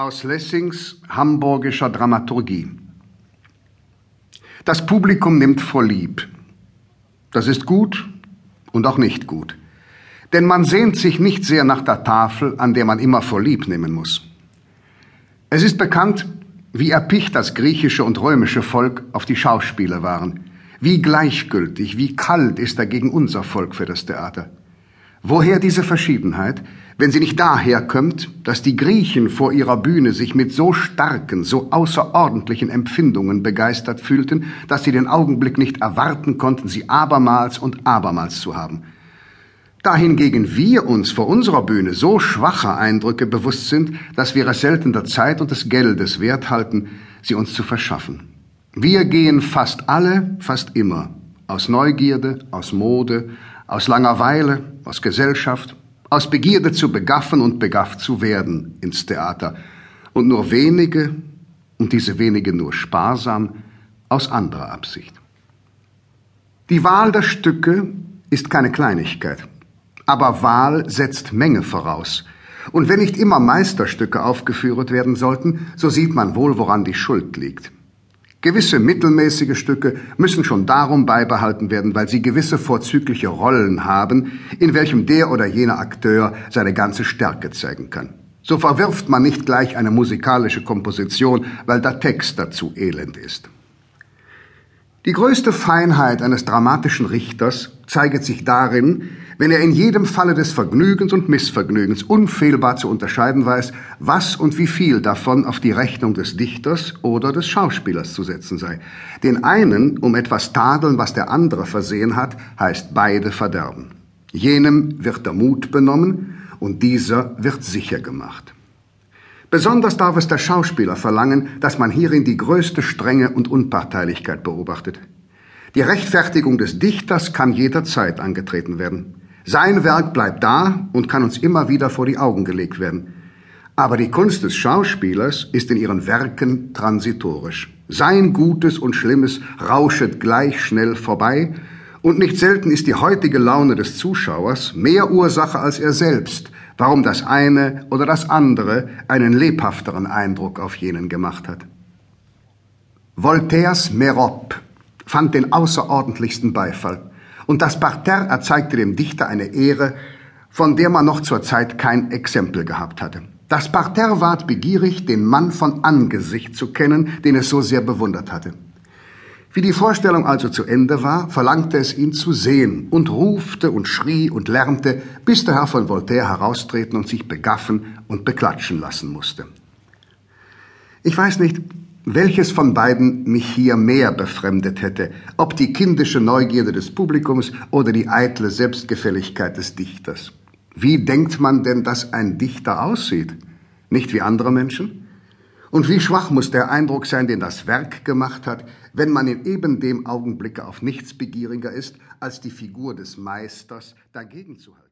Aus Lessings hamburgischer Dramaturgie. Das Publikum nimmt vorlieb. Das ist gut und auch nicht gut. Denn man sehnt sich nicht sehr nach der Tafel, an der man immer vorlieb nehmen muss. Es ist bekannt, wie erpicht das griechische und römische Volk auf die Schauspieler waren. Wie gleichgültig, wie kalt ist dagegen unser Volk für das Theater. Woher diese Verschiedenheit, wenn sie nicht daher kommt, dass die Griechen vor ihrer Bühne sich mit so starken, so außerordentlichen Empfindungen begeistert fühlten, dass sie den Augenblick nicht erwarten konnten, sie abermals und abermals zu haben. Dahingegen wir uns vor unserer Bühne so schwacher Eindrücke bewusst sind, dass wir es selten der Zeit und des Geldes wert halten, sie uns zu verschaffen. Wir gehen fast alle, fast immer, aus Neugierde, aus Mode, aus Langeweile, aus Gesellschaft, aus Begierde zu begaffen und begafft zu werden ins Theater, und nur wenige, und diese wenige nur sparsam, aus anderer Absicht. Die Wahl der Stücke ist keine Kleinigkeit, aber Wahl setzt Menge voraus. Und wenn nicht immer Meisterstücke aufgeführt werden sollten, so sieht man wohl, woran die Schuld liegt. Gewisse mittelmäßige Stücke müssen schon darum beibehalten werden, weil sie gewisse vorzügliche Rollen haben, in welchem der oder jener Akteur seine ganze Stärke zeigen kann. So verwirft man nicht gleich eine musikalische Komposition, weil der Text dazu elend ist. Die größte Feinheit eines dramatischen Richters zeiget sich darin, wenn er in jedem Falle des Vergnügens und Missvergnügens unfehlbar zu unterscheiden weiß, was und wie viel davon auf die Rechnung des Dichters oder des Schauspielers zu setzen sei. Den einen um etwas tadeln, was der andere versehen hat, heißt beide verderben. Jenem wird der Mut benommen und dieser wird sicher gemacht. Besonders darf es der Schauspieler verlangen, dass man hierin die größte Strenge und Unparteilichkeit beobachtet. Die Rechtfertigung des Dichters kann jederzeit angetreten werden. Sein Werk bleibt da und kann uns immer wieder vor die Augen gelegt werden. Aber die Kunst des Schauspielers ist in ihren Werken transitorisch. Sein Gutes und Schlimmes rauschet gleich schnell vorbei, und nicht selten ist die heutige Laune des Zuschauers mehr Ursache als er selbst, warum das eine oder das andere einen lebhafteren Eindruck auf jenen gemacht hat. Voltaires Merope fand den außerordentlichsten Beifall und das Parterre erzeigte dem Dichter eine Ehre, von der man noch zur Zeit kein Exempel gehabt hatte. Das Parterre ward begierig, den Mann von Angesicht zu kennen, den es so sehr bewundert hatte. Wie die Vorstellung also zu Ende war, verlangte es ihn zu sehen und rufte und schrie und lärmte, bis der Herr von Voltaire heraustreten und sich begaffen und beklatschen lassen musste. Ich weiß nicht, welches von beiden mich hier mehr befremdet hätte, ob die kindische Neugierde des Publikums oder die eitle Selbstgefälligkeit des Dichters. Wie denkt man denn, dass ein Dichter aussieht? Nicht wie andere Menschen? Und wie schwach muss der Eindruck sein, den das Werk gemacht hat, wenn man in eben dem Augenblicke auf nichts begieriger ist, als die Figur des Meisters dagegen zu halten?